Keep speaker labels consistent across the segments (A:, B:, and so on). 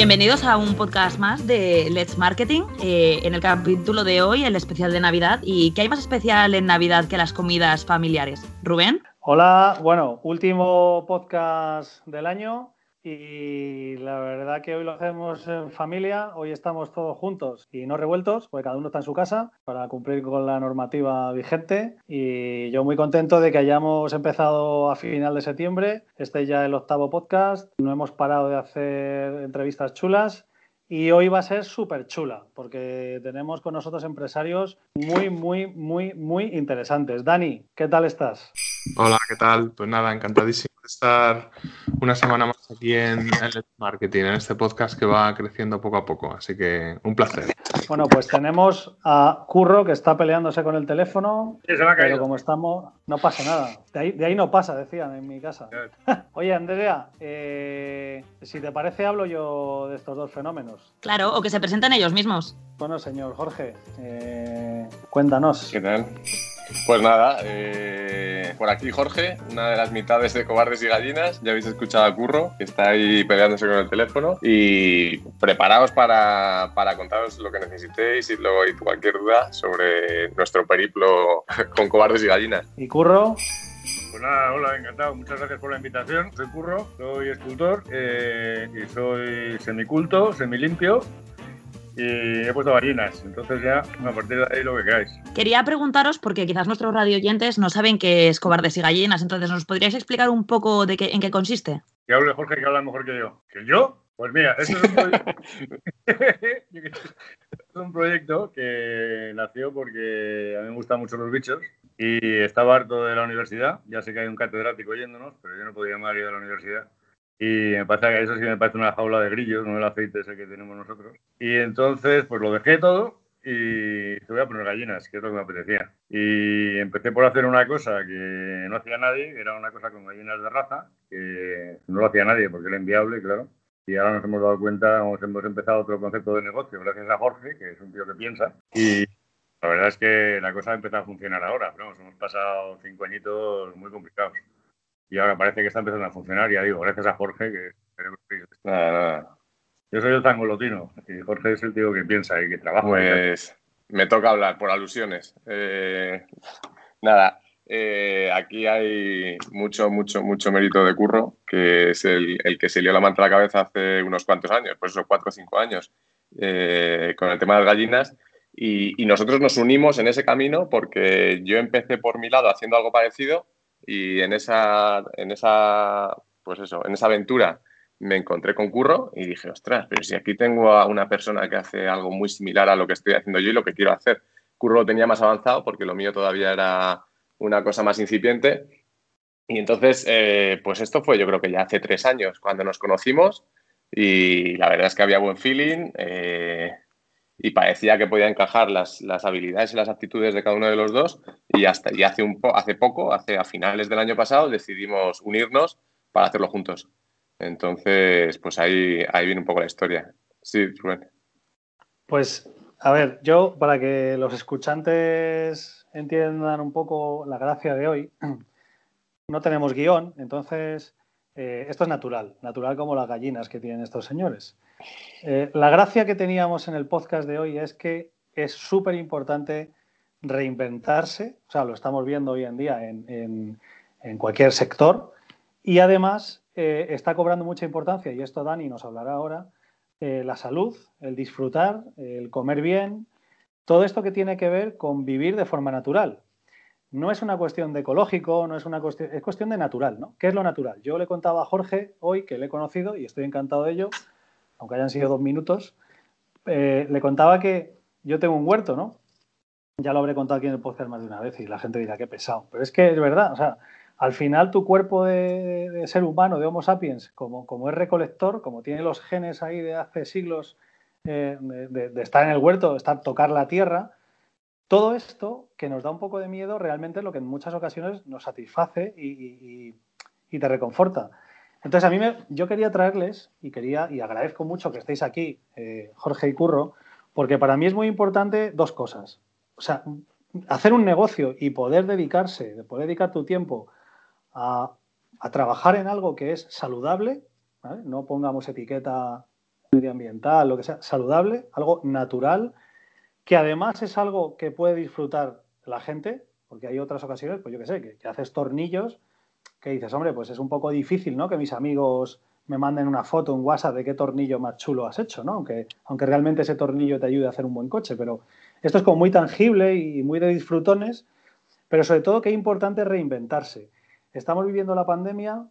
A: Bienvenidos a un podcast más de Let's Marketing. Eh, en el capítulo de hoy, el especial de Navidad. ¿Y qué hay más especial en Navidad que las comidas familiares? Rubén.
B: Hola, bueno, último podcast del año. Y la verdad que hoy lo hacemos en familia, hoy estamos todos juntos y no revueltos, porque cada uno está en su casa para cumplir con la normativa vigente. Y yo muy contento de que hayamos empezado a final de septiembre, este ya el octavo podcast, no hemos parado de hacer entrevistas chulas. Y hoy va a ser súper chula, porque tenemos con nosotros empresarios muy, muy, muy, muy interesantes. Dani, ¿qué tal estás?
C: Hola, ¿qué tal? Pues nada, encantadísimo estar una semana más aquí en el marketing, en este podcast que va creciendo poco a poco. Así que un placer.
B: Bueno, pues tenemos a Curro que está peleándose con el teléfono.
D: Sí, se me ha caído.
B: Pero como estamos, no pasa nada. De ahí, de ahí no pasa, decían en mi casa. Oye, Andrea, eh, si te parece, hablo yo de estos dos fenómenos.
A: Claro, o que se presentan ellos mismos.
B: Bueno, señor Jorge, eh, cuéntanos.
D: ¿Qué tal? Pues nada, eh, por aquí Jorge, una de las mitades de Cobardes y Gallinas. Ya habéis escuchado a Curro, que está ahí peleándose con el teléfono. Y preparaos para, para contaros lo que necesitéis y, luego, y cualquier duda sobre nuestro periplo con Cobardes y Gallinas.
B: ¿Y Curro?
E: Pues nada, hola, encantado. Muchas gracias por la invitación. Soy Curro, soy escultor eh, y soy semiculto, semilimpio. Y he puesto gallinas, entonces ya a partir de ahí lo que queráis.
A: Quería preguntaros, porque quizás nuestros radio oyentes no saben qué es Cobardes y Gallinas, entonces ¿nos podríais explicar un poco de qué, en qué consiste?
E: Que hable Jorge, que habla mejor que yo. ¿Que yo? Pues mira, esto es un, proye- es un proyecto que nació porque a mí me gustan mucho los bichos y estaba harto de la universidad. Ya sé que hay un catedrático oyéndonos, pero yo no podía más ir a la universidad. Y me pasa que eso sí me parece una jaula de grillos, no el aceite ese que tenemos nosotros. Y entonces, pues lo dejé todo y te voy a poner gallinas, que es lo que me apetecía. Y empecé por hacer una cosa que no hacía nadie, era una cosa con gallinas de raza, que no lo hacía nadie porque era inviable, claro. Y ahora nos hemos dado cuenta, hemos, hemos empezado otro concepto de negocio, gracias a Jorge, que es un tío que piensa. Y la verdad es que la cosa ha empezado a funcionar ahora, pero hemos pasado cinco añitos muy complicados. Y ahora parece que está empezando a funcionar, ya digo, gracias a Jorge, que
D: nada.
E: yo soy el tangolotino y Jorge es el tío que piensa y que trabaja.
D: Pues me toca hablar por alusiones. Eh, nada, eh, aquí hay mucho, mucho, mucho mérito de Curro, que es el, el que se lió la manta a la cabeza hace unos cuantos años, pues eso, cuatro o cinco años, eh, con el tema de las gallinas. Y, y nosotros nos unimos en ese camino porque yo empecé por mi lado haciendo algo parecido y en esa, en esa, pues eso, en esa aventura me encontré con Curro y dije, ostras, pero si aquí tengo a una persona que hace algo muy similar a lo que estoy haciendo yo y lo que quiero hacer. Curro lo tenía más avanzado porque lo mío todavía era una cosa más incipiente. Y entonces, eh, pues esto fue yo creo que ya hace tres años cuando nos conocimos y la verdad es que había buen feeling eh, y parecía que podía encajar las, las, habilidades y las actitudes de cada uno de los dos y hasta y hace, un po hace poco, hace a finales del año pasado, decidimos unirnos para hacerlo juntos. Entonces, pues ahí, ahí viene un poco la historia. Sí, Rubén.
B: Pues, a ver, yo, para que los escuchantes entiendan un poco la gracia de hoy, no tenemos guion, entonces eh, esto es natural, natural como las gallinas que tienen estos señores. Eh, la gracia que teníamos en el podcast de hoy es que es súper importante reinventarse, o sea, lo estamos viendo hoy en día en, cualquier sector, y además eh, está cobrando mucha importancia, y esto Dani nos hablará ahora, eh, la salud, el disfrutar, el comer bien, todo esto que tiene que ver con vivir de forma natural. No es una cuestión de ecológico, no es una cuestión, es cuestión de natural, ¿no? ¿Qué es lo natural? Yo le contaba a Jorge hoy, que le he conocido y estoy encantado de ello, aunque hayan sido dos minutos, eh, le contaba que yo tengo un huerto, ¿no? Ya lo habré contado aquí en el podcast más de una vez y la gente dirá que pesado. Pero es que es verdad, o sea, al final tu cuerpo de, ser humano, de Homo sapiens, como, como, es recolector, como tiene los genes ahí de hace siglos eh, de, estar en el huerto, de estar tocar la tierra, todo esto que nos da un poco de miedo realmente es lo que en muchas ocasiones nos satisface y, y te reconforta. Entonces a mí me, yo quería traerles y quería y agradezco mucho que estéis aquí, eh, Jorge y Curro, porque para mí es muy importante dos cosas. O sea, hacer un negocio y poder dedicarse, de poder dedicar tu tiempo a, trabajar en algo que es saludable, no pongamos etiqueta medioambiental, lo que sea, saludable, algo natural, que además es algo que puede disfrutar la gente, porque hay otras ocasiones, pues yo qué sé, que, haces tornillos, que dices, hombre, pues es un poco difícil, ¿no? Que mis amigos me manden una foto, un WhatsApp de qué tornillo más chulo has hecho, ¿no? Aunque, aunque realmente ese tornillo te ayude a hacer un buen coche, pero esto es como muy tangible y muy de disfrutones, pero sobre todo que es importante reinventarse. Estamos viviendo la pandemia,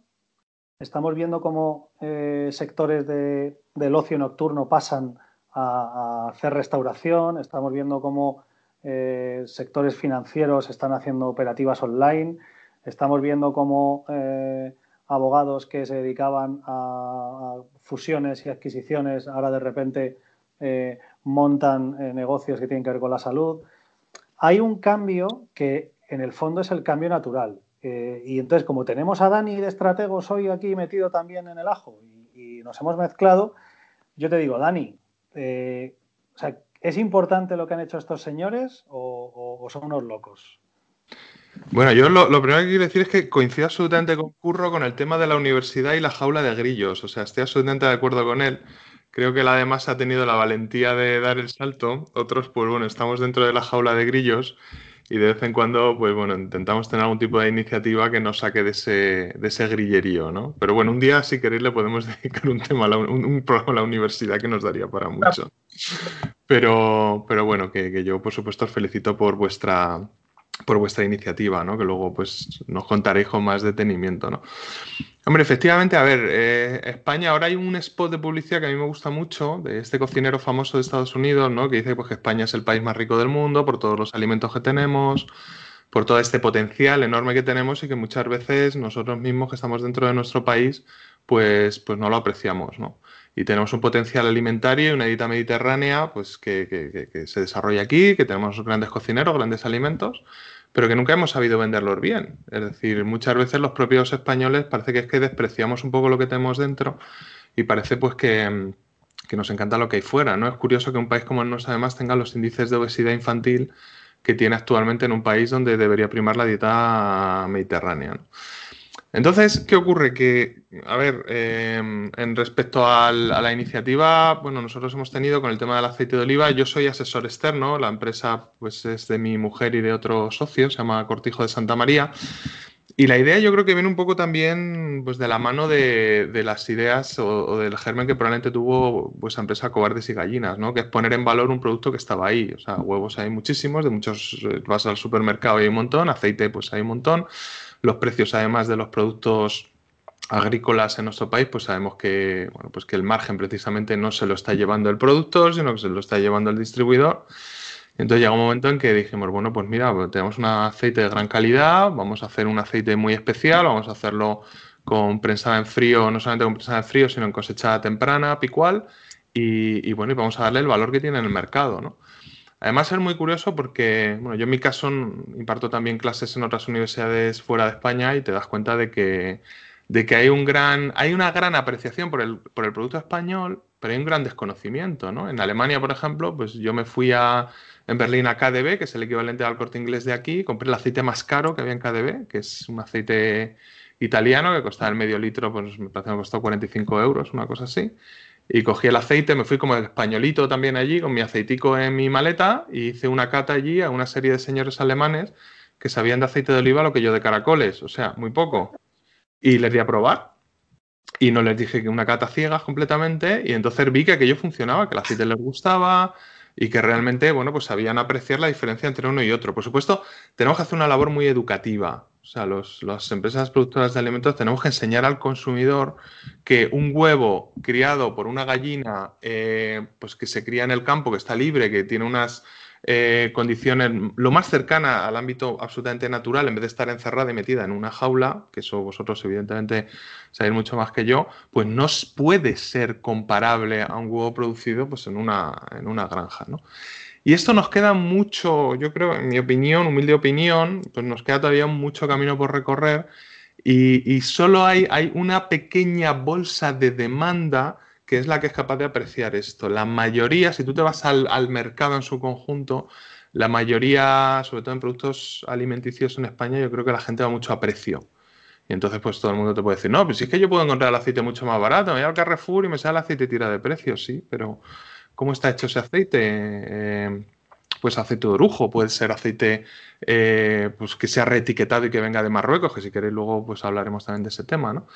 B: estamos viendo cómo eh, sectores del ocio nocturno pasan a, hacer restauración, estamos viendo cómo eh, sectores financieros están haciendo operativas online, estamos viendo cómo eh, abogados que se dedicaban a, fusiones y adquisiciones ahora de repente montan negocios que tienen que ver con la salud. Hay un cambio que en el fondo es el cambio natural. Eh, y entonces, como tenemos a Dani de estrategos hoy aquí metido también en el ajo y, nos hemos mezclado, yo te digo, Dani, eh, ¿es importante lo que han hecho estos señores o, son unos locos?
C: Bueno, yo lo, lo, primero que quiero decir es que coincido absolutamente con Curro con el tema de la universidad y la jaula de grillos. O sea, estoy absolutamente de acuerdo con él. Creo que él además ha tenido la valentía de dar el salto. Otros, pues bueno, estamos dentro de la jaula de grillos y de vez en cuando, pues bueno, intentamos tener algún tipo de iniciativa que nos saque de ese, de ese grillerío, ¿no? Pero bueno, un día, si queréis, le podemos dedicar un tema, a un, programa a la universidad que nos daría para mucho. Pero, pero bueno, que, que yo, por supuesto, os felicito por vuestra, por vuestra iniciativa, ¿no? Que luego, pues, nos contaréis con más detenimiento, ¿no? Hombre, efectivamente, a ver, eh, España, ahora hay un spot de publicidad que a mí me gusta mucho, de este cocinero famoso de Estados Unidos, ¿no? Que dice pues, que España es el país más rico del mundo por todos los alimentos que tenemos, por todo este potencial enorme que tenemos y que muchas veces nosotros mismos que estamos dentro de nuestro país, pues, pues no lo apreciamos, ¿no? Y tenemos un potencial alimentario y una dieta mediterránea, pues que, que, que se desarrolla aquí, que tenemos grandes cocineros, grandes alimentos, pero que nunca hemos sabido venderlos bien. Es decir, muchas veces los propios españoles parece que es que despreciamos un poco lo que tenemos dentro y parece pues que, nos encanta lo que hay fuera. ¿no? Es curioso que un país como el nuestro además tenga los índices de obesidad infantil que tiene actualmente en un país donde debería primar la dieta mediterránea. Entonces, ¿qué ocurre? Que, a ver, em, en respecto a la iniciativa, bueno, nosotros hemos tenido con el tema del aceite de oliva, yo soy asesor externo, la empresa pues es de mi mujer y de otro socio, se llama Cortijo de Santa María, y la idea yo creo que viene un poco también pues, de la mano de, las ideas o, del germen que probablemente tuvo pues, la empresa Cobardes y Gallinas, ¿no? que es poner en valor un producto que estaba ahí. O sea, huevos hay muchísimos, de muchos eh, vas al supermercado y hay un montón, aceite pues hay un montón los precios además de los productos agrícolas en nuestro país, pues sabemos que, bueno, pues que el margen precisamente no se lo está llevando el productor, sino que se lo está llevando el distribuidor. Entonces llega un momento en que dijimos, bueno, pues mira, pues tenemos un aceite de gran calidad, vamos a hacer un aceite muy especial, vamos a hacerlo con prensada en frío, no solamente con prensada en frío, sino en cosechada temprana, picual, y, y bueno, y vamos a darle el valor que tiene en el mercado, ¿no? Además es muy curioso porque, bueno, yo en mi caso imparto también clases en otras universidades fuera de España y te das cuenta de que, de que hay, un gran, hay una gran apreciación por el, por el producto español, pero hay un gran desconocimiento, ¿no? En Alemania, por ejemplo, pues yo me fui a, en Berlín a KDB, que es el equivalente al corte inglés de aquí, compré el aceite más caro que había en KDB, que es un aceite italiano que costaba el medio litro, pues me parece que costó 45 euros, una cosa así. Y cogí el aceite, me fui como el españolito también allí, con mi aceitico en mi maleta, y hice una cata allí a una serie de señores alemanes que sabían de aceite de oliva lo que yo de caracoles, o sea, muy poco. Y les di a probar. Y no les dije que una cata ciega completamente, y entonces vi que aquello funcionaba, que el aceite les gustaba, y que realmente, bueno, pues sabían apreciar la diferencia entre uno y otro. Por supuesto, tenemos que hacer una labor muy educativa. O sea, los, las empresas productoras de alimentos tenemos que enseñar al consumidor que un huevo criado por una gallina, eh, pues que se cría en el campo, que está libre, que tiene unas eh, condiciones lo más cercana al ámbito absolutamente natural, en vez de estar encerrada y metida en una jaula, que eso vosotros evidentemente sabéis mucho más que yo, pues no puede ser comparable a un huevo producido pues, en, una, en una granja. ¿no? Y esto nos queda mucho, yo creo, en mi opinión, humilde opinión, pues nos queda todavía mucho camino por recorrer y, solo hay, hay, una pequeña bolsa de demanda que es la que es capaz de apreciar esto. La mayoría, si tú te vas al, al mercado en su conjunto, la mayoría, sobre todo en productos alimenticios en España, yo creo que la gente va mucho a precio. Y entonces, pues todo el mundo te puede decir, no, pues si es que yo puedo encontrar el aceite mucho más barato, me voy al Carrefour y me sale el aceite tira de precio, sí, pero ¿cómo está hecho ese aceite? Eh, pues aceite de orujo, puede ser aceite eh, pues que sea reetiquetado y que venga de Marruecos, que si queréis luego pues hablaremos también de ese tema, ¿no?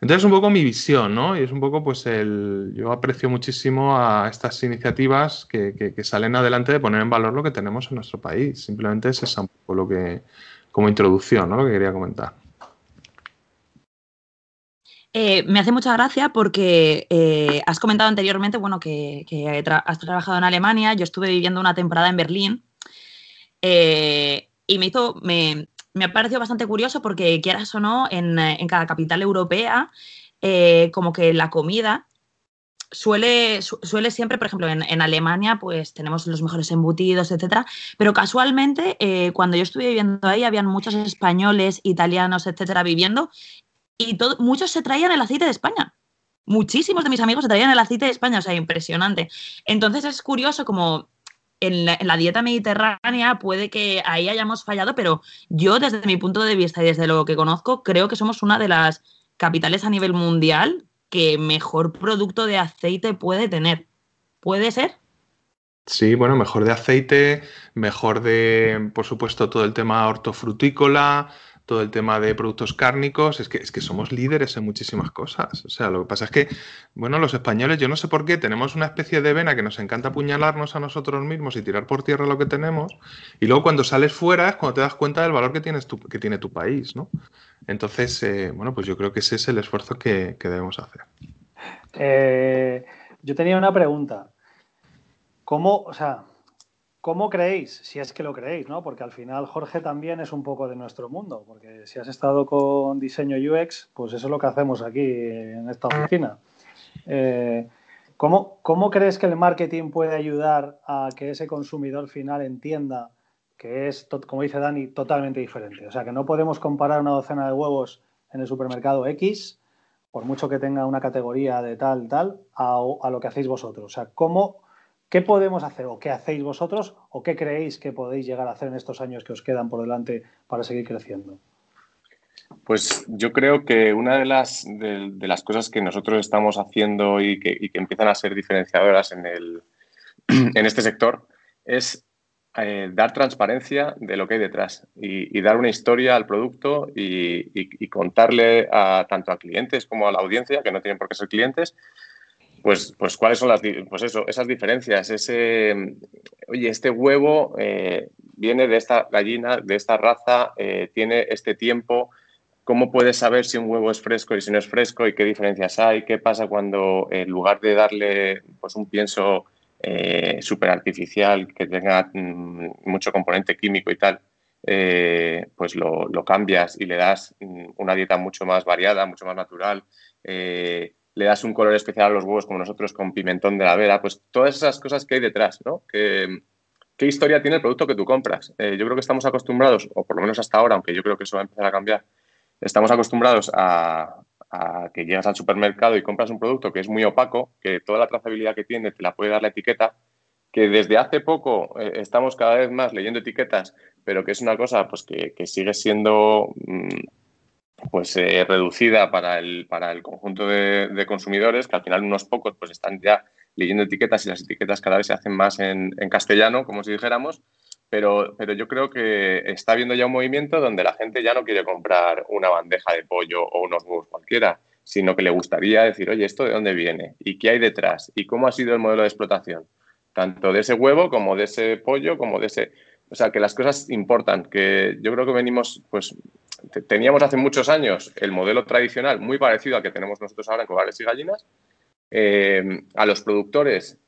C: Entonces es un poco mi visión, ¿no? Y es un poco pues el... Yo aprecio muchísimo a estas iniciativas que, salen adelante de poner en valor lo que tenemos en nuestro país. Simplemente es eso un poco lo que, como introducción, ¿no? Lo que quería comentar.
A: Eh, me hace mucha gracia porque eh, has comentado anteriormente, bueno, que, has trabajado en Alemania, yo estuve viviendo una temporada en Berlín eh, y me hizo, me, ha parecido bastante curioso porque quieras o no, en, cada capital europea, como que la comida suele, suele siempre, por ejemplo, en, Alemania, pues tenemos los mejores embutidos, etcétera, pero casualmente, cuando yo estuve viviendo ahí, habían muchos españoles, italianos, etcétera, viviendo y muchos se traían el aceite de España. Muchísimos de mis amigos se traían el aceite de España, o sea, impresionante. Entonces es curioso como en la, dieta mediterránea puede que ahí hayamos fallado, pero yo desde mi punto de vista y desde lo que conozco, creo que somos una de las capitales a nivel mundial que mejor producto de aceite puede tener. ¿Puede ser?
C: Sí, bueno, mejor de aceite, mejor de, por supuesto, todo el tema hortofrutícola, todo el tema de productos cárnicos, es que, es que somos líderes en muchísimas cosas. O sea, lo que pasa es que, bueno, los españoles, yo no sé por qué, tenemos una especie de vena que nos encanta apuñalarnos a nosotros mismos y tirar por tierra lo que tenemos, y luego cuando sales fuera es cuando te das cuenta del valor que, tienes tu, que tiene tu país, ¿no? Entonces, eh, bueno, pues yo creo que ese es el esfuerzo que, debemos hacer.
B: Eh, yo tenía una pregunta. ¿Cómo, o sea, ¿Cómo creéis? Si es que lo creéis, ¿no? Porque al final Jorge también es un poco de nuestro mundo, porque si has estado con diseño UX, pues eso es lo que hacemos aquí en esta oficina. Eh, ¿cómo, crees que el marketing puede ayudar a que ese consumidor final entienda que es, como dice Dani, totalmente diferente? O sea, que no podemos comparar una docena de huevos en el supermercado X, por mucho que tenga una categoría de tal, tal, a, a lo que hacéis vosotros. O sea, ¿cómo ¿Qué podemos hacer o qué hacéis vosotros o qué creéis que podéis llegar a hacer en estos años que os quedan por delante para seguir creciendo?
D: Pues yo creo que una de las, de, las cosas que nosotros estamos haciendo y que, empiezan a ser diferenciadoras en, el, en este sector es eh, dar transparencia de lo que hay detrás y, dar una historia al producto y, y, contarle a, tanto a clientes como a la audiencia, que no tienen por qué ser clientes, pues, pues cuáles son las, pues eso, esas diferencias. Ese, oye, este huevo eh, viene de esta gallina, de esta raza, eh, tiene este tiempo. ¿Cómo puedes saber si un huevo es fresco y si no es fresco y qué diferencias hay? ¿Qué pasa cuando en lugar de darle pues, un pienso eh, súper artificial que tenga mm, mucho componente químico y tal, pues lo, lo, cambias y le das mm, una dieta mucho más variada, mucho más natural? Le das un color especial a los huevos como nosotros con pimentón de la vera, pues todas esas cosas que hay detrás, ¿no? ¿Qué historia tiene el producto que tú compras? Eh, yo creo que estamos acostumbrados, o por lo menos hasta ahora, aunque yo creo que eso va a empezar a cambiar, estamos acostumbrados a, que llegas al supermercado y compras un producto que es muy opaco, que toda la trazabilidad que tiene te la puede dar la etiqueta, que desde hace poco eh, estamos cada vez más leyendo etiquetas, pero que es una cosa pues que, sigue siendo... Mm, pues eh, reducida para el, para el conjunto de, consumidores, que al final unos pocos pues están ya leyendo etiquetas y las etiquetas cada vez se hacen más en, castellano, como si dijéramos, pero, pero yo creo que está habiendo ya un movimiento donde la gente ya no quiere comprar una bandeja de pollo o unos huevos cualquiera, sino que le gustaría decir, oye, ¿esto de dónde viene? ¿Y qué hay detrás? ¿Y cómo ha sido el modelo de explotación? Tanto de ese huevo como de ese pollo, como de ese... O sea, que las cosas importan, que yo creo que venimos pues teníamos hace muchos años el modelo tradicional muy parecido al que tenemos nosotros ahora en cobardes y gallinas. Eh, a los productores,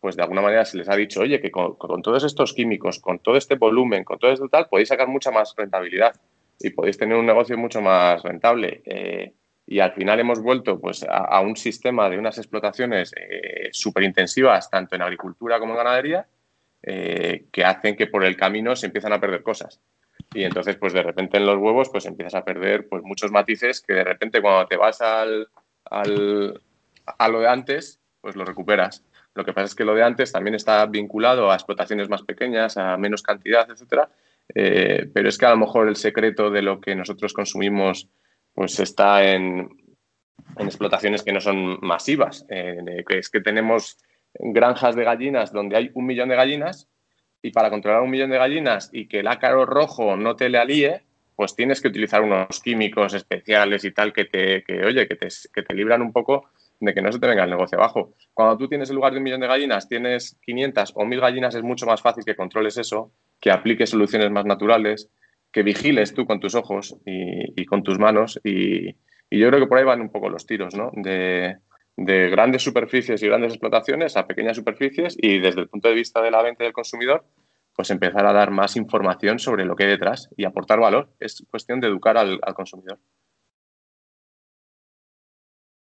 D: pues de alguna manera se les ha dicho, oye, que con, todos estos químicos, con todo este volumen, con todo esto tal, podéis sacar mucha más rentabilidad y podéis tener un negocio mucho más rentable. Eh, y al final hemos vuelto pues, a, un sistema de unas explotaciones eh, súper intensivas, tanto en agricultura como en ganadería, que hacen que por el camino se empiezan a perder cosas y entonces pues de repente en los huevos pues empiezas a perder pues muchos matices que de repente cuando te vas al, al, a lo de antes pues lo recuperas. Lo que pasa es que lo de antes también está vinculado a explotaciones más pequeñas, a menos cantidad, etcétera. Eh, pero es que a lo mejor el secreto de lo que nosotros consumimos pues está en, explotaciones que no son masivas. Eh, es que tenemos granjas de gallinas donde hay un millón de gallinas y para controlar un millón de gallinas y que el ácaro rojo no te le alíe, pues tienes que utilizar unos químicos especiales y tal que te, oye, que te, que te libran un poco de que no se te venga el negocio abajo. Cuando tú tienes en lugar de un millón de gallinas, tienes 500 o 1000 gallinas, es mucho más fácil que controles eso, que apliques soluciones más naturales, que vigiles tú con tus ojos y, con tus manos. Y, yo creo que por ahí van un poco los tiros, ¿no? De, de grandes superficies y grandes explotaciones a pequeñas superficies y desde el punto de vista de la venta del consumidor, pues empezar a dar más información sobre lo que hay detrás y aportar valor. Es cuestión de educar al, consumidor.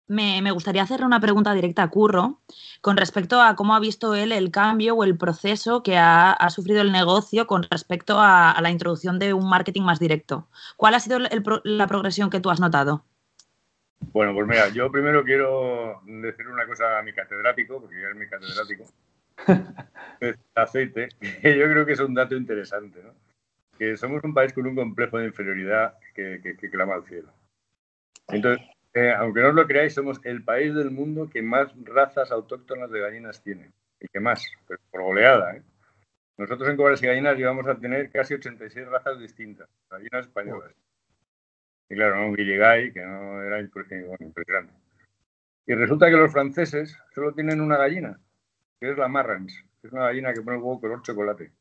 A: Me, gustaría hacerle una pregunta directa a Curro con respecto a cómo ha visto él el cambio o el proceso que ha, sufrido el negocio con respecto a, la introducción de un marketing más directo. ¿Cuál ha sido la progresión que tú has notado?
E: Bueno, pues mira, yo primero quiero decir una cosa a mi catedrático, porque ya es mi catedrático. el aceite, que yo creo que es un dato interesante, ¿no? Que somos un país con un complejo de inferioridad que, clama al cielo. Entonces, eh, aunque no os lo creáis, somos el país del mundo que más razas autóctonas de gallinas tiene. Y que más, pero por goleada, ¿eh? Nosotros en Cobras y Gallinas llevamos a tener casi 86 razas distintas, gallinas españolas. Y claro, un Guillegay, que no era impresionante. Y resulta que los franceses solo tienen una gallina, que es la Marrans, que es una gallina que pone el huevo color chocolate.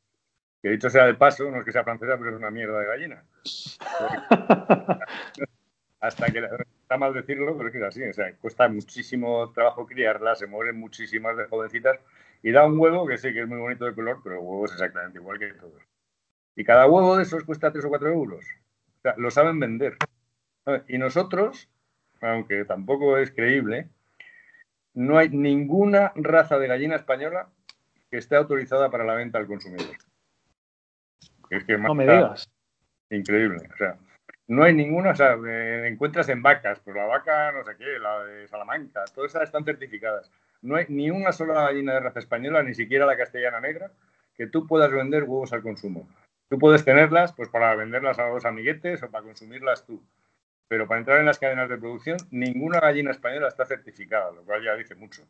E: Que dicho sea de paso, no es que sea francesa, pero es una mierda de gallina. Hasta que está mal decirlo, pero es que es así. O sea, cuesta muchísimo trabajo criarla, se mueren muchísimas de jovencitas y da un huevo que sí que es muy bonito de color, pero el huevo es exactamente igual que todos. Y cada huevo de esos cuesta 3 o 4 euros. O sea, lo saben vender. Y nosotros, aunque tampoco es creíble, no hay ninguna raza de gallina española que esté autorizada para la venta al consumidor.
B: Es que no me digas.
E: Increíble. O sea, no hay ninguna, o sea, eh, encuentras en vacas, pero la vaca, no sé qué, la de Salamanca, todas esas están certificadas. No hay ni una sola gallina de raza española, ni siquiera la castellana negra, que tú puedas vender huevos al consumo. Tú puedes tenerlas pues para venderlas a los amiguetes o para consumirlas tú pero para entrar en las cadenas de producción, ninguna gallina española está certificada, lo cual ya dice mucho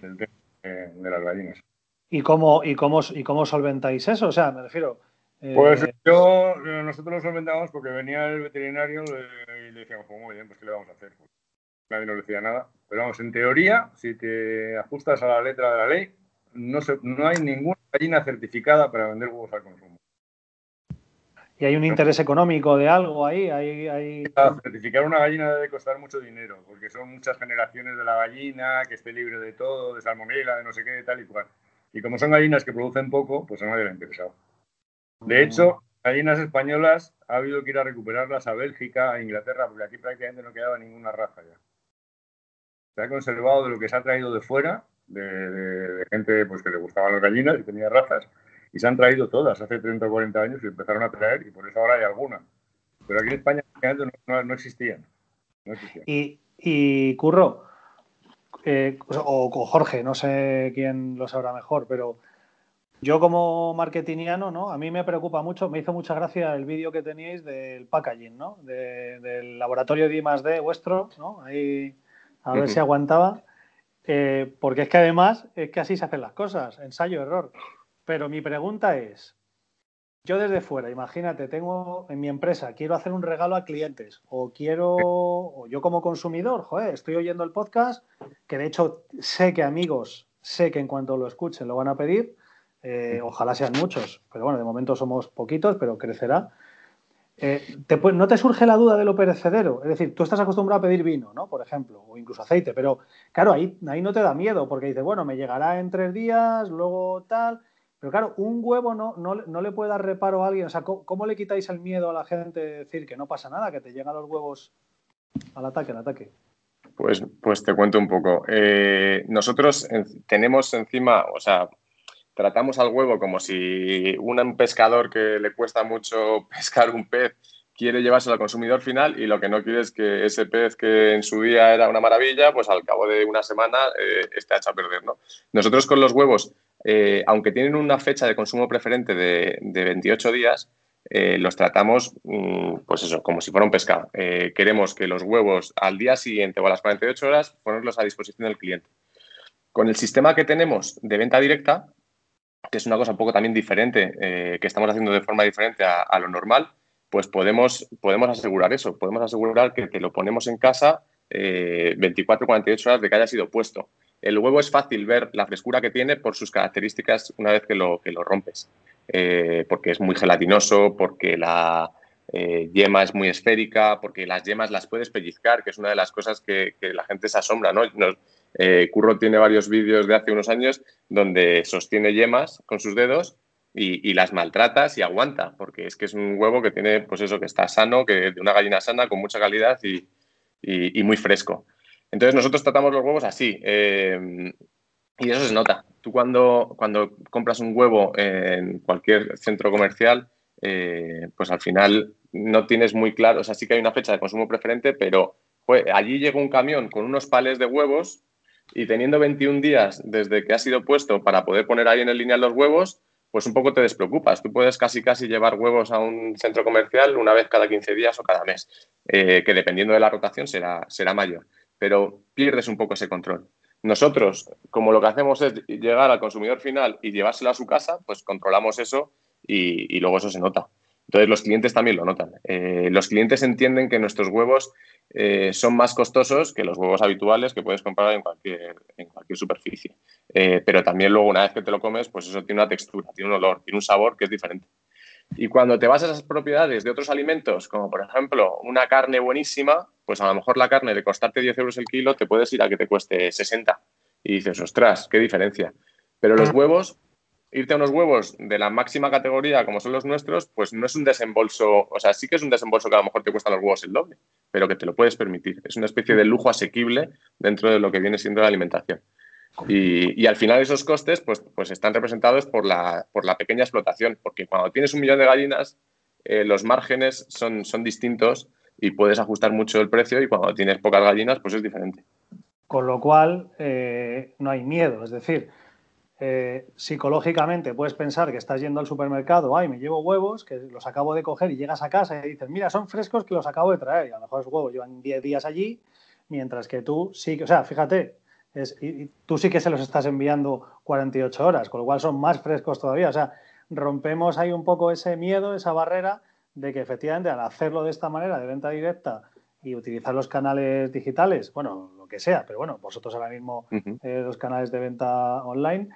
E: del tema de las gallinas.
B: ¿Y cómo, y, cómo, ¿Y cómo solventáis eso? O sea, me refiero.
E: Eh, pues yo, nosotros lo solventamos porque venía el veterinario y le decíamos, pues muy bien, pues ¿qué le vamos a hacer? Pues nadie nos decía nada. Pero vamos, en teoría, si te ajustas a la letra de la ley, no, no hay ninguna gallina certificada para vender huevos al consumo.
B: ¿Y hay un interés económico de algo ahí? ¿Hay, hay...
E: Certificar una gallina debe costar mucho dinero, porque son muchas generaciones de la gallina, que esté libre de todo, de salmonela, de no sé qué, tal y cual. Y como son gallinas que producen poco, pues a nadie le ha interesado. De mm. hecho, gallinas españolas ha habido que ir a recuperarlas a Bélgica, a Inglaterra, porque aquí prácticamente no quedaba ninguna raza ya. Se ha conservado de lo que se ha traído de fuera, de, de gente pues, que le gustaban las gallinas y tenía razas, y se han traído todas hace 30 o 40 años y empezaron a traer y por eso ahora hay alguna. Pero aquí en España no, no, existían.
B: Y, y, Curro, eh, o, Jorge, no sé quién lo sabrá mejor, pero yo como marketingiano, ¿no? A mí me preocupa mucho, me hizo mucha gracia el vídeo que teníais del packaging, ¿no? del laboratorio de I+.D. vuestro, ¿no? Ahí a ver si aguantaba. Eh, porque es que además es que así se hacen las cosas, ensayo-error. Pero mi pregunta es, yo desde fuera, imagínate, tengo en mi empresa, quiero hacer un regalo a clientes o quiero, o yo como consumidor, joder, estoy oyendo el podcast, que de hecho sé que amigos, sé que en cuanto lo escuchen lo van a pedir, eh, ojalá sean muchos, pero bueno, de momento somos poquitos, pero crecerá. Eh, ¿No te surge la duda de lo perecedero? Es decir, tú estás acostumbrado a pedir vino, ¿no? Por ejemplo, o incluso aceite, pero claro, ahí, ahí no te da miedo porque dices, bueno, me llegará en tres días, luego tal, pero claro, un huevo no, no, le puede dar reparo a alguien. O sea, ¿cómo, le quitáis el miedo a la gente de decir que no pasa nada, que te llegan los huevos al ataque, al ataque?
D: Pues, pues te cuento un poco. Eh, nosotros tenemos encima, o sea, tratamos al huevo como si un pescador que le cuesta mucho pescar un pez quiere llevárselo al consumidor final y lo que no quiere es que ese pez que en su día era una maravilla, pues al cabo de una semana eh, esté hecho a perder. ¿no? Nosotros con los huevos eh, aunque tienen una fecha de consumo preferente de, 28 días, eh, los tratamos, mm, pues eso, como si fuera un pescado. Eh, queremos que los huevos al día siguiente o a las 48 horas ponerlos a disposición del cliente. Con el sistema que tenemos de venta directa, que es una cosa un poco también diferente, que estamos haciendo de forma diferente a, lo normal, pues podemos, asegurar eso, podemos asegurar que lo ponemos en casa 24, 48 horas de que haya sido puesto. El huevo es fácil ver la frescura que tiene por sus características una vez que lo, que lo rompes, eh, porque es muy gelatinoso, porque la eh, yema es muy esférica, porque las yemas las puedes pellizcar, que es una de las cosas que, la gente se asombra. ¿no? Eh, Curro tiene varios vídeos de hace unos años donde sostiene yemas con sus dedos y, las maltratas y aguanta, porque es que es un huevo que tiene, pues eso, que está sano, que de una gallina sana, con mucha calidad y muy fresco. Entonces nosotros tratamos los huevos así eh, y eso se nota. Tú cuando, cuando compras un huevo en cualquier centro comercial, eh, pues al final no tienes muy claro, o sea, sí que hay una fecha de consumo preferente, pero allí llega un camión con unos pales de huevos y teniendo 21 días desde que ha sido puesto para poder poner ahí en el lineal los huevos, pues un poco te despreocupas. Tú puedes casi casi llevar huevos a un centro comercial una vez cada 15 días o cada mes, eh, que dependiendo de la rotación será, será mayor pero pierdes un poco ese control. Nosotros, como lo que hacemos es llegar al consumidor final y llevárselo a su casa, pues controlamos eso y, luego eso se nota. Entonces los clientes también lo notan. Eh, los clientes entienden que nuestros huevos eh, son más costosos que los huevos habituales que puedes comprar en cualquier, en cualquier superficie. Eh, pero también luego una vez que te lo comes, pues eso tiene una textura, tiene un olor, tiene un sabor que es diferente. Y cuando te vas a esas propiedades de otros alimentos, como por ejemplo una carne buenísima, pues a lo mejor la carne de costarte 10 euros el kilo te puedes ir a que te cueste 60. Y dices, ostras, qué diferencia. Pero los huevos, irte a unos huevos de la máxima categoría como son los nuestros, pues no es un desembolso, o sea, sí que es un desembolso que a lo mejor te cuestan los huevos el doble, pero que te lo puedes permitir. Es una especie de lujo asequible dentro de lo que viene siendo la alimentación. Y, al final esos costes pues, pues están representados por la, pequeña explotación, porque cuando tienes un millón de gallinas, eh, los márgenes son, distintos y puedes ajustar mucho el precio y cuando tienes pocas gallinas, pues es diferente.
B: Con lo cual, eh, no hay miedo, es decir, eh, psicológicamente puedes pensar que estás yendo al supermercado, ay, me llevo huevos, que los acabo de coger y llegas a casa y dices, mira, son frescos que los acabo de traer y a lo mejor los huevos llevan 10 días allí, mientras que tú sí, o sea, fíjate, y, tú sí que se los estás enviando 48 horas, con lo cual son más frescos todavía. O sea, rompemos ahí un poco ese miedo, esa barrera de que efectivamente al hacerlo de esta manera, de venta directa y utilizar los canales digitales, bueno, lo que sea, pero bueno, vosotros ahora mismo eh, los canales de venta online,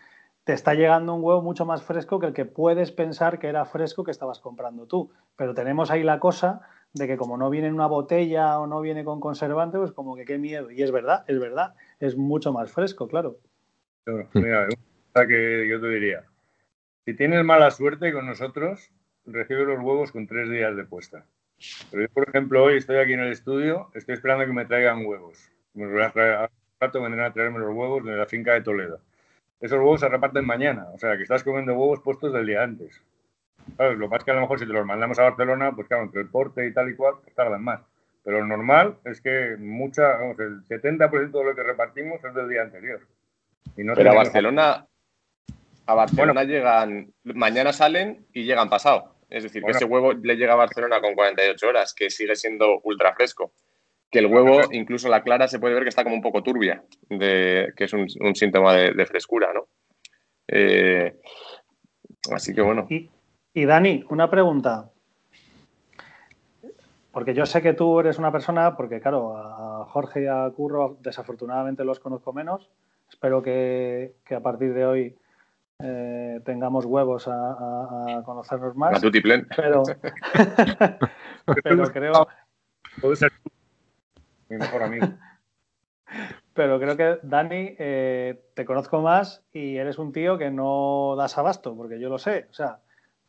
B: te está llegando un huevo mucho más fresco que el que puedes pensar que era fresco que estabas comprando tú. Pero tenemos ahí la cosa de que como no viene en una botella o no viene con conservante, pues como que qué miedo. Y es verdad, es verdad, es mucho más fresco, claro.
E: Mira, una cosa que yo te diría, si tienes mala suerte con nosotros, recibes los huevos con tres días de puesta. Pero yo, por ejemplo, hoy estoy aquí en el estudio, estoy esperando que me traigan huevos. Me voy a traer, rato vendrán a traerme los huevos de la finca de Toledo. Esos huevos se reparten mañana, o sea que estás comiendo huevos puestos del día antes. Lo que pasa es que a lo mejor si te los mandamos a Barcelona, pues claro, entre el porte y tal y cual, pues tardan más. Pero lo normal es que mucha, vamos, el 70% de lo que repartimos es del día anterior.
D: Pero a Barcelona, a Barcelona llegan, mañana salen y llegan pasado. Es decir, que ese huevo le llega a Barcelona con 48 horas, que sigue siendo ultra fresco. Que el huevo, incluso la clara, se puede ver que está como un poco turbia, de, que es un, síntoma de, frescura, ¿no? Eh, así que bueno.
B: Y Dani, una pregunta. Porque yo sé que tú eres una persona, porque claro, a Jorge y a Curro desafortunadamente los conozco menos. Espero que, a partir de hoy eh, tengamos huevos a, conocernos más. Pero, pero creo.
E: Puede ser mi mejor amigo.
B: Pero creo que, Dani, eh, te conozco más y eres un tío que no das abasto, porque yo lo sé. O sea,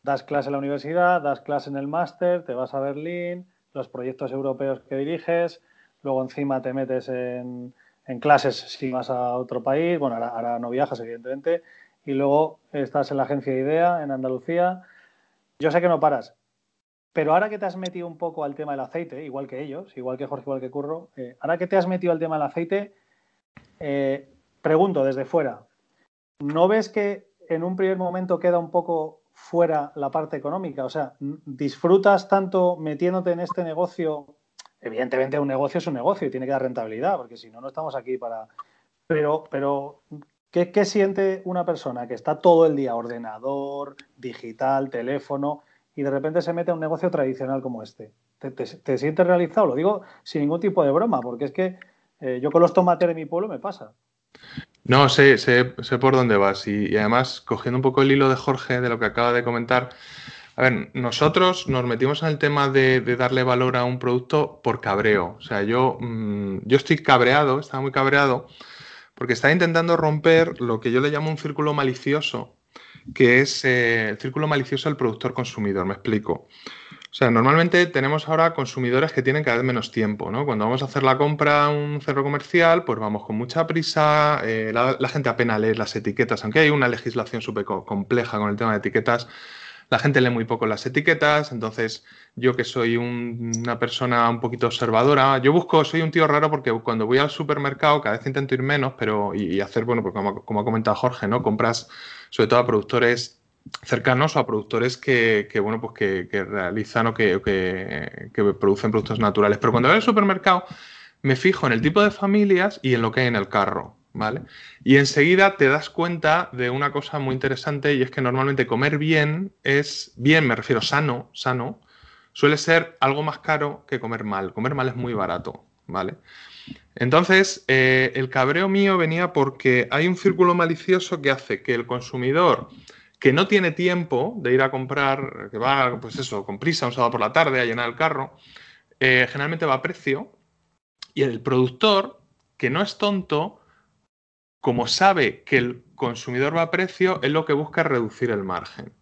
B: das clase en la universidad, das clase en el máster, te vas a Berlín, los proyectos europeos que diriges, luego encima te metes en, clases si vas a otro país, bueno, ahora, no viajas evidentemente, y luego estás en la agencia IDEA en Andalucía. Yo sé que no paras, pero ahora que te has metido un poco al tema del aceite, igual que ellos, igual que Jorge, igual que Curro, eh, ahora que te has metido al tema del aceite, eh, pregunto desde fuera, ¿no ves que en un primer momento queda un poco fuera la parte económica? O sea, ¿disfrutas tanto metiéndote en este negocio? Evidentemente un negocio es un negocio y tiene que dar rentabilidad, porque si no, no estamos aquí para... Pero, pero ¿qué, ¿qué siente una persona que está todo el día ordenador, digital, teléfono, y de repente se mete a un negocio tradicional como este? ¿Te, te, sientes realizado? Lo digo sin ningún tipo de broma, porque es que eh, yo con los tomates de mi pueblo me pasa.
C: No, sé, sé, por dónde vas. Y, además, cogiendo un poco el hilo de Jorge, de lo que acaba de comentar, a ver, nosotros nos metimos en el tema de, darle valor a un producto por cabreo. O sea, yo, mm, yo estoy cabreado, estaba muy cabreado, porque está intentando romper lo que yo le llamo un círculo malicioso, que es eh, el círculo malicioso del productor consumidor. Me explico. O sea, normalmente tenemos ahora consumidores que tienen cada vez menos tiempo, ¿no? Cuando vamos a hacer la compra a un centro comercial, pues vamos con mucha prisa, eh, la, gente apenas lee las etiquetas, aunque hay una legislación súper compleja con el tema de etiquetas, la gente lee muy poco las etiquetas, entonces yo que soy una persona un poquito observadora, yo busco, soy un tío raro porque cuando voy al supermercado cada vez intento ir menos, pero y, hacer, bueno, pues como, como ha comentado Jorge, ¿no? Compras sobre todo a productores cercanos a productores que, bueno, pues que, realizan o que, producen productos naturales. Pero cuando voy al supermercado, me fijo en el tipo de familias y en lo que hay en el carro. ¿Vale? Y enseguida te das cuenta de una cosa muy interesante y es que normalmente comer bien es, bien me refiero sano, sano, suele ser algo más caro que comer mal. Comer mal es muy barato, ¿vale? Entonces, eh, el cabreo mío venía porque hay un círculo malicioso que hace que el consumidor que no tiene tiempo de ir a comprar, que va, pues eso, con prisa un sábado por la tarde a llenar el carro, eh, generalmente va a precio. Y el productor, que no es tonto, como sabe que el consumidor va a precio, es lo que busca reducir el margen.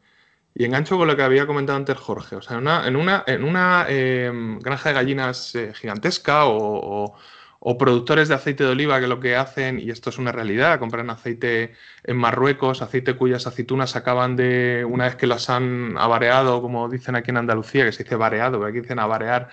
C: Y engancho con lo que había comentado antes Jorge. O sea, en una, en una, eh, granja de gallinas eh, gigantesca o productores de aceite de oliva que lo que hacen, y esto es una realidad, compran aceite en Marruecos, aceite cuyas aceitunas acaban de, una vez que las han avareado, como dicen aquí en Andalucía, que se dice vareado, pero aquí dicen avarear,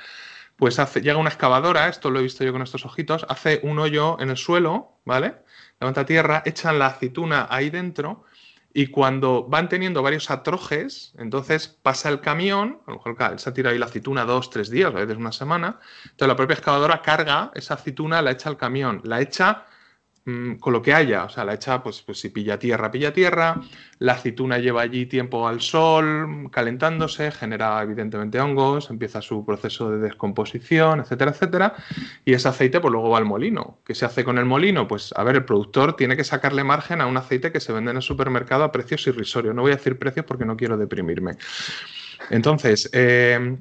C: pues hace, llega una excavadora, esto lo he visto yo con estos ojitos, hace un hoyo en el suelo, ¿vale? Levanta tierra, echan la aceituna ahí dentro y cuando van teniendo varios atrojes, entonces pasa el camión, a lo mejor se ha ahí la aceituna dos, tres días, a veces una semana, entonces la propia excavadora carga esa aceituna, la echa al camión, la echa Mm, con lo que haya. O sea, la echa, pues, pues si pilla tierra, pilla tierra. La aceituna lleva allí tiempo al sol, calentándose, genera evidentemente hongos, empieza su proceso de descomposición, etcétera, etcétera. Y ese aceite, pues luego va al molino. ¿Qué se hace con el molino? Pues, a ver, el productor tiene que sacarle margen a un aceite que se vende en el supermercado a precios irrisorios. No voy a decir precios porque no quiero deprimirme. Entonces, eh,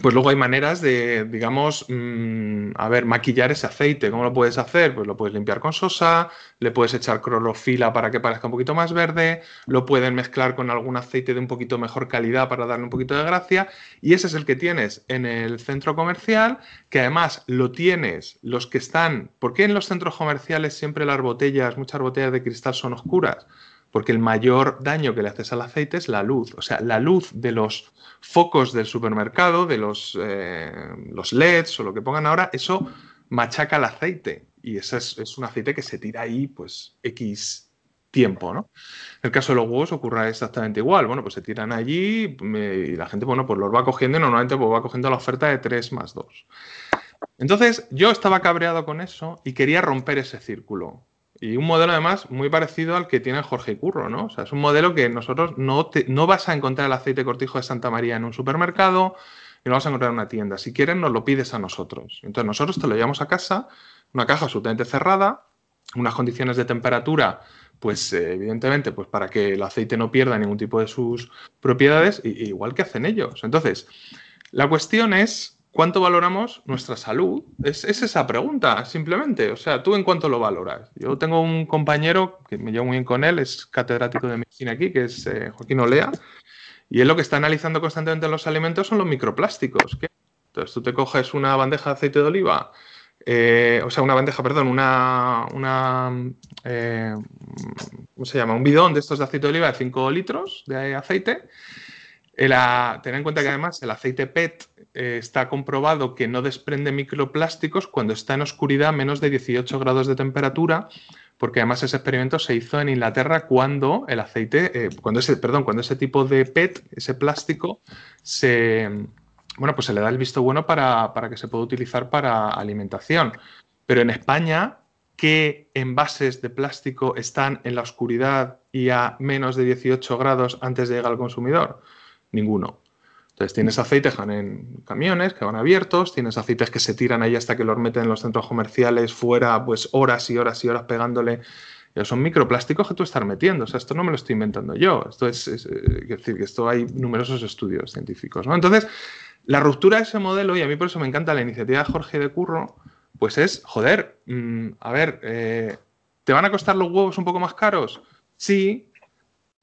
C: pues luego hay maneras de, digamos, mm, a ver, maquillar ese aceite. ¿Cómo lo puedes hacer? Pues lo puedes limpiar con sosa, le puedes echar clorofila para que parezca un poquito más verde, lo pueden mezclar con algún aceite de un poquito mejor calidad para darle un poquito de gracia. Y ese es el que tienes en el centro comercial, que además lo tienes los que están. ¿Por qué en los centros comerciales siempre las botellas, muchas botellas de cristal son oscuras? Porque el mayor daño que le haces al aceite es la luz. O sea, la luz de los focos del supermercado, de los, eh, los LEDs o lo que pongan ahora, eso machaca el aceite. Y ese es, un aceite que se tira ahí, pues, X tiempo, ¿no? En el caso de los huevos ocurre exactamente igual. Bueno, pues se tiran allí y la gente, bueno, pues los va cogiendo y normalmente pues, va cogiendo la oferta de 3 más 2. Entonces, yo estaba cabreado con eso y quería romper ese círculo. Y un modelo además muy parecido al que tiene Jorge Curro, ¿no? O sea, es un modelo que nosotros no, no vas a encontrar el aceite cortijo de Santa María en un supermercado y lo vas a encontrar en una tienda. Si quieres, nos lo pides a nosotros. Entonces nosotros te lo llevamos a casa, una caja absolutamente cerrada, unas condiciones de temperatura, pues eh, evidentemente, pues para que el aceite no pierda ningún tipo de sus propiedades, igual que hacen ellos. Entonces, la cuestión es ¿Cuánto valoramos nuestra salud? Es, esa pregunta, simplemente. O sea, ¿tú en cuánto lo valoras? Yo tengo un compañero que me llevo muy bien con él, es catedrático de medicina aquí, que es eh, Joaquín Olea, y él lo que está analizando constantemente en los alimentos son los microplásticos. Entonces, tú te coges una bandeja de aceite de oliva, eh, o sea, una bandeja, perdón, una, una eh, ¿cómo se llama? Un bidón de estos de aceite de oliva de 5 litros de aceite. Tener en cuenta que además el aceite PET eh, está comprobado que no desprende microplásticos cuando está en oscuridad menos de 18 grados de temperatura, porque además ese experimento se hizo en Inglaterra cuando el aceite, eh, cuando ese, perdón, cuando ese tipo de PET, ese plástico, se, bueno, pues se le da el visto bueno para, para que se pueda utilizar para alimentación. Pero en España, ¿qué envases de plástico están en la oscuridad y a menos de 18 grados antes de llegar al consumidor? Ninguno. Entonces tienes aceites en camiones que van abiertos, tienes aceites que se tiran ahí hasta que los meten en los centros comerciales fuera, pues horas y horas y horas pegándole. son microplásticos que tú estás metiendo. O sea, esto no me lo estoy inventando yo. Esto es, eh, decir, que esto hay numerosos estudios científicos. ¿no? Entonces, la ruptura de ese modelo, y a mí por eso me encanta la iniciativa de Jorge de Curro, pues es, joder, mm, a ver, eh, ¿te van a costar los huevos un poco más caros? Sí,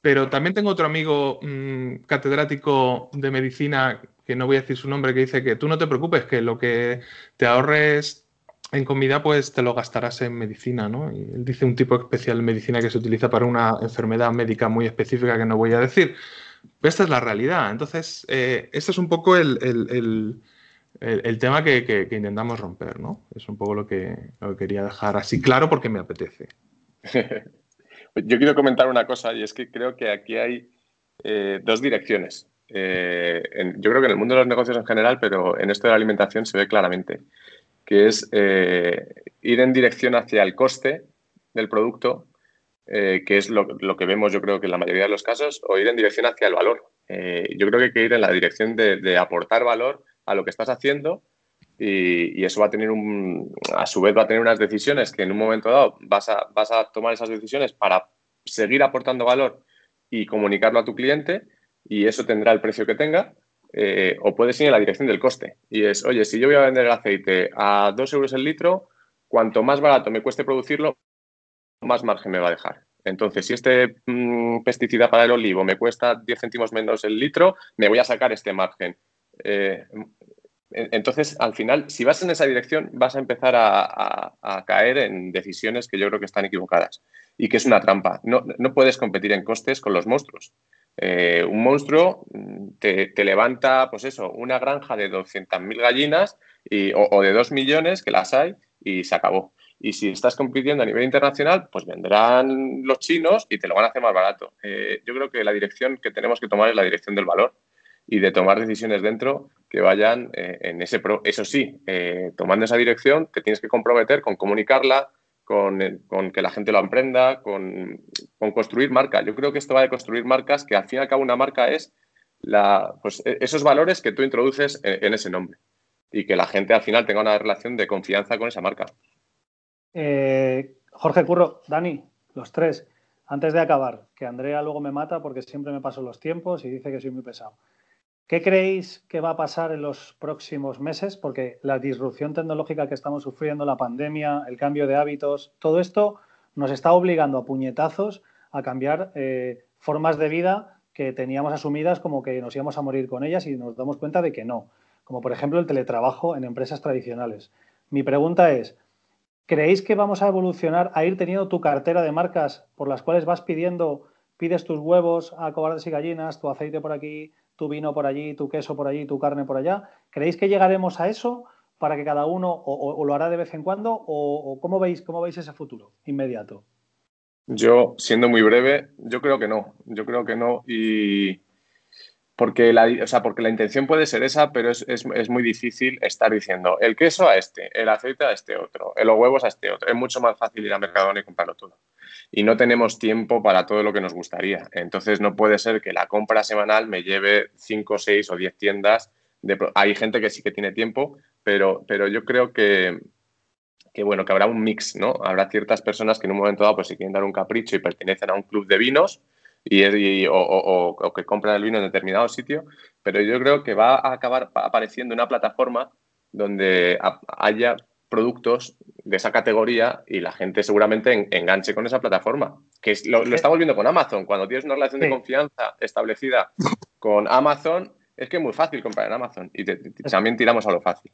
C: pero también tengo otro amigo mm, catedrático de medicina, que no voy a decir su nombre, que dice que tú no te preocupes, que lo que te ahorres en comida, pues te lo gastarás en medicina, ¿no? Y él dice un tipo especial de medicina que se utiliza para una enfermedad médica muy específica que no voy a decir. esta es la realidad. Entonces, eh, este es un poco el, tema que, intentamos romper, ¿no? Es un poco lo que, lo que quería dejar así claro porque me apetece.
D: Yo quiero comentar una cosa y es que creo que aquí hay eh, dos direcciones. Eh, yo creo que en el mundo de los negocios en general, pero en esto de la alimentación se ve claramente, que es eh, ir en dirección hacia el coste del producto, que es lo, que vemos yo creo que en la mayoría de los casos, o ir en dirección hacia el valor. yo creo que hay que ir en la dirección de aportar valor a lo que estás haciendo y, eso va a tener un, a su vez va a tener unas decisiones que en un momento dado vas a, vas a tomar esas decisiones para seguir aportando valor y comunicarlo a tu cliente y eso tendrá el precio que tenga. Eh, o puedes ir en la dirección del coste. Y es, oye, si yo voy a vender el aceite a 2 euros el litro, cuanto más barato me cueste producirlo, más margen me va a dejar. Entonces, si este mm, pesticida para el olivo me cuesta 10 céntimos menos el litro, me voy a sacar este margen. Eh, entonces, al final, si vas en esa dirección, vas a empezar a, caer en decisiones que yo creo que están equivocadas y que es una trampa. No, puedes competir en costes con los monstruos. Eh, un monstruo mm, te, levanta, pues eso, una granja de 200.000 gallinas o, de 2 millones, que las hay, y se acabó. Y si estás compitiendo a nivel internacional, pues vendrán los chinos y te lo van a hacer más barato. Eh, yo creo que la dirección que tenemos que tomar es la dirección del valor y de tomar decisiones dentro que vayan eh, en ese pro. Eso sí, eh, tomando esa dirección, te tienes que comprometer con comunicarla, con, eh, que la gente lo aprenda, con, construir marca. Yo creo que esto va de construir marcas, que al fin y al cabo una marca es la, pues, e, esos valores que tú introduces en, ese nombre y que la gente al final tenga una relación de confianza con esa marca.
B: Jorge Curro, Dani, los tres. Antes de acabar, que Andrea luego me mata porque siempre me paso los tiempos y dice que soy muy pesado. ¿Qué creéis que va a pasar en los próximos meses? Porque la disrupción tecnológica que estamos sufriendo, la pandemia, el cambio de hábitos, todo esto nos está obligando a puñetazos a cambiar eh, formas de vida que teníamos asumidas como que nos íbamos a morir con ellas y nos damos cuenta de que no. Como por ejemplo el teletrabajo en empresas tradicionales. Mi pregunta es, ¿creéis que vamos a evolucionar a ir teniendo tu cartera de marcas por las cuales vas pidiendo, pides tus huevos a cobardes y gallinas, tu aceite por aquí, tu vino por allí, tu queso por allí, tu carne por allá. ¿Creéis que llegaremos a eso para que cada uno o, lo hará de vez en cuando o, cómo, veis, cómo veis ese futuro inmediato?
D: Yo, siendo muy breve, yo creo que no. Yo creo que no. Y porque la, o sea, porque la intención puede ser esa, pero es, es, muy difícil estar diciendo el queso a este, el aceite a este otro, los huevos a este otro. Es mucho más fácil ir a Mercadona y comprarlo todo y no tenemos tiempo para todo lo que nos gustaría. Entonces no puede ser que la compra semanal me lleve 5, 6 o 10 tiendas. De... Hay gente que sí que tiene tiempo, pero, pero yo creo que, que, bueno, que habrá un mix, ¿no? Habrá ciertas personas que en un momento dado pues si quieren dar un capricho y pertenecen a un club de vinos y, o, o, que compran el vino en determinado sitio, pero yo creo que va a acabar apareciendo una plataforma donde haya productos de esa categoría y la gente seguramente enganche con esa plataforma. Que lo, estamos viendo con Amazon. Cuando tienes una relación de confianza establecida con Amazon, es que es muy fácil comprar en Amazon y también tiramos a lo fácil.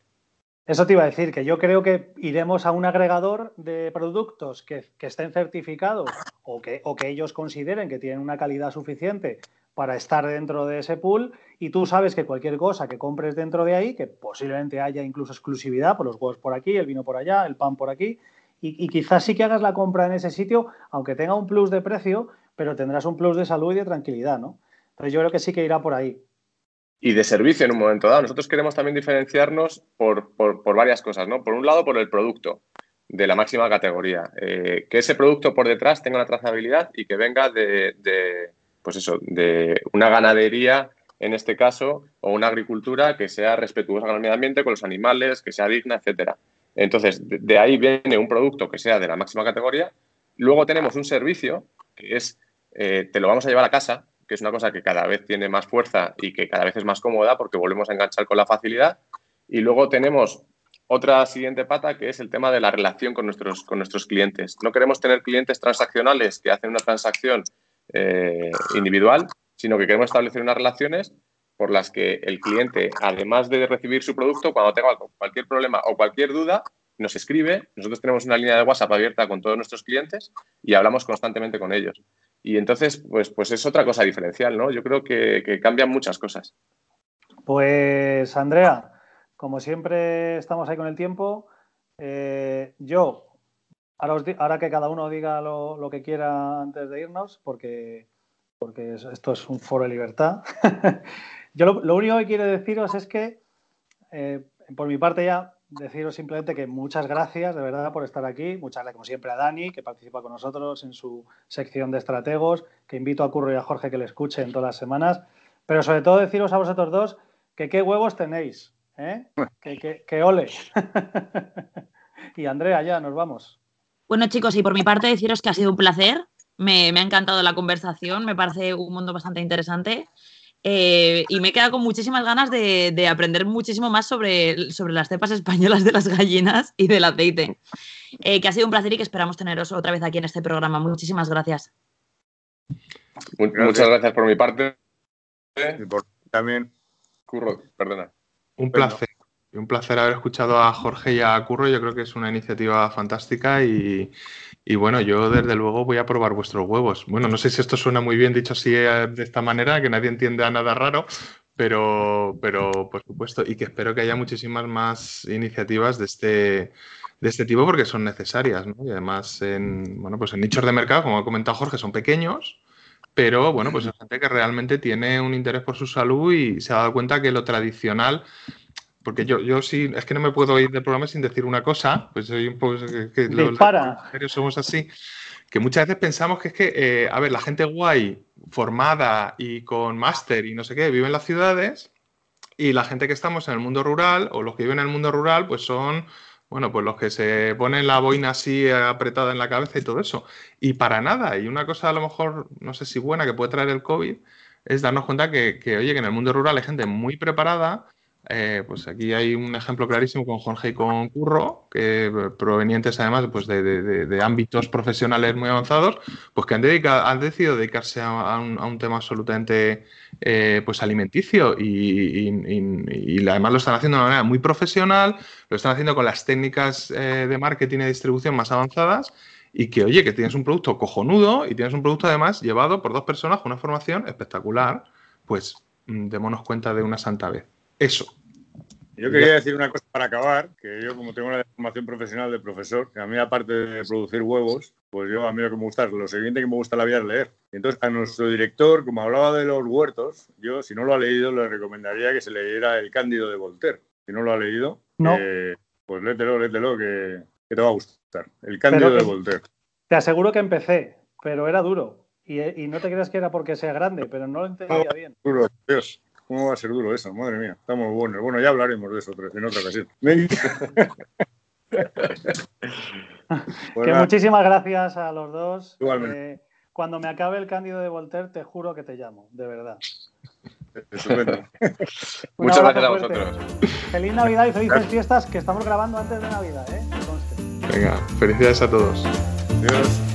B: Eso te iba a decir, que yo creo que iremos a un agregador de productos que, estén certificados o que, ellos consideren que tienen una calidad suficiente para estar dentro de ese pool y tú sabes que cualquier cosa que compres dentro de ahí, que posiblemente haya incluso exclusividad por los huevos por aquí, el vino por allá, el pan por aquí, y, quizás sí que hagas la compra en ese sitio, aunque tenga un plus de precio, pero tendrás un plus de salud y de tranquilidad, ¿no? Entonces yo creo que sí que irá por ahí.
D: Y de servicio en un momento dado. Nosotros queremos también diferenciarnos por, varias cosas, ¿no? Por un lado, por el producto de la máxima categoría. Eh, que ese producto por detrás tenga una trazabilidad y que venga de, pues eso, de una ganadería, en este caso, o una agricultura que sea respetuosa con el medio ambiente, con los animales, que sea digna, etcétera. Entonces, de, ahí viene un producto que sea de la máxima categoría. Luego tenemos un servicio que es, eh, te lo vamos a llevar a casa, que es una cosa que cada vez tiene más fuerza y que cada vez es más cómoda porque volvemos a enganchar con la facilidad. Y luego tenemos otra siguiente pata que es el tema de la relación con nuestros, con nuestros clientes. No queremos tener clientes transaccionales que hacen una transacción eh, individual, sino que queremos establecer unas relaciones por las que el cliente, además de recibir su producto, cuando tenga cualquier problema o cualquier duda, nos escribe. Nosotros tenemos una línea de WhatsApp abierta con todos nuestros clientes y hablamos constantemente con ellos. Y entonces, pues, pues es otra cosa diferencial, ¿no? Yo creo que, cambian muchas cosas.
B: Pues, Andrea, como siempre estamos ahí con el tiempo, eh, yo, ahora, que cada uno diga lo, que quiera antes de irnos, porque, porque esto es un foro de libertad. Yo lo, único que quiero deciros es que, eh, por mi parte ya, deciros simplemente que muchas gracias de verdad por estar aquí. Muchas gracias, como siempre, a Dani, que participa con nosotros en su sección de estrategos, que invito a Curro y a Jorge que le escuchen todas las semanas. Pero sobre todo deciros a vosotros dos que qué huevos tenéis, ¿eh? que, que, ole. y Andrea, ya nos vamos.
A: Bueno, chicos, y por mi parte deciros que ha sido un placer. Me, me ha encantado la conversación, me parece un mundo bastante interesante. Eh, y me he quedado con muchísimas ganas de, aprender muchísimo más sobre, sobre, las cepas españolas de las gallinas y del aceite. Eh, que ha sido un placer y que esperamos teneros otra vez aquí en este programa. Muchísimas gracias.
D: Muchas gracias por mi parte.
E: Y por también.
D: Curro, perdona.
C: Un placer. Un placer haber escuchado a Jorge y a Curro. Yo creo que es una iniciativa fantástica y, bueno, yo desde luego voy a probar vuestros huevos. Bueno, no sé si esto suena muy bien dicho así eh, de esta manera, que nadie entienda nada raro, pero, pero por supuesto, y que espero que haya muchísimas más iniciativas de este, de este tipo porque son necesarias, ¿no? Y además en, bueno, pues en nichos de mercado, como ha comentado Jorge, son pequeños, pero bueno, pues hay gente que realmente tiene un interés por su salud y se ha dado cuenta que lo tradicional porque yo, yo sí, es que no me puedo ir del programa sin decir una cosa, pues soy un poco que, los somos así, que muchas veces pensamos que es que, eh, a ver, la gente guay, formada y con máster y no sé qué, vive en las ciudades y la gente que estamos en el mundo rural o los que viven en el mundo rural, pues son, bueno, pues los que se ponen la boina así apretada en la cabeza y todo eso. Y para nada, y una cosa a lo mejor, no sé si buena que puede traer el COVID, es darnos cuenta que, que oye, que en el mundo rural hay gente muy preparada eh, pues aquí hay un ejemplo clarísimo con Jorge y con Curro, que eh, provenientes además pues de, ámbitos profesionales muy avanzados, pues que han, han decidido dedicarse a, un, tema absolutamente eh, pues alimenticio y, además lo están haciendo de manera muy profesional, lo están haciendo con las técnicas de marketing y distribución más avanzadas y que, oye, que tienes un producto cojonudo y tienes un producto además llevado por dos personas con una formación espectacular, pues mm, démonos cuenta de una santa vez. Eso.
E: Yo quería decir una cosa para acabar, que yo como tengo una formación profesional de profesor, que a mí aparte de producir huevos, pues yo a mí lo que me gusta, lo siguiente que me gusta la vida es leer. entonces a nuestro director, como hablaba de los huertos, yo si no lo ha leído le recomendaría que se leyera El Cándido de Voltaire. Si no lo ha leído, eh, pues léetelo, léetelo, que, te va a gustar. El Cándido de Voltaire.
B: Te aseguro que empecé, pero era duro. Y, y, no te creas que era porque sea grande, pero no lo entendía bien.
E: Duro, Dios. ¿Cómo va a ser duro eso? Madre mía, está muy bueno. Bueno, ya hablaremos de eso en otra ocasión.
B: que muchísimas gracias a los dos. Igualmente. Eh, cuando me acabe el Cándido de Voltaire, te juro que te llamo, de verdad.
D: Muchas gracias a vosotros.
B: Feliz Navidad y felices fiestas que estamos grabando antes de Navidad, ¿eh?
C: Venga, felicidades a todos.
E: Adiós.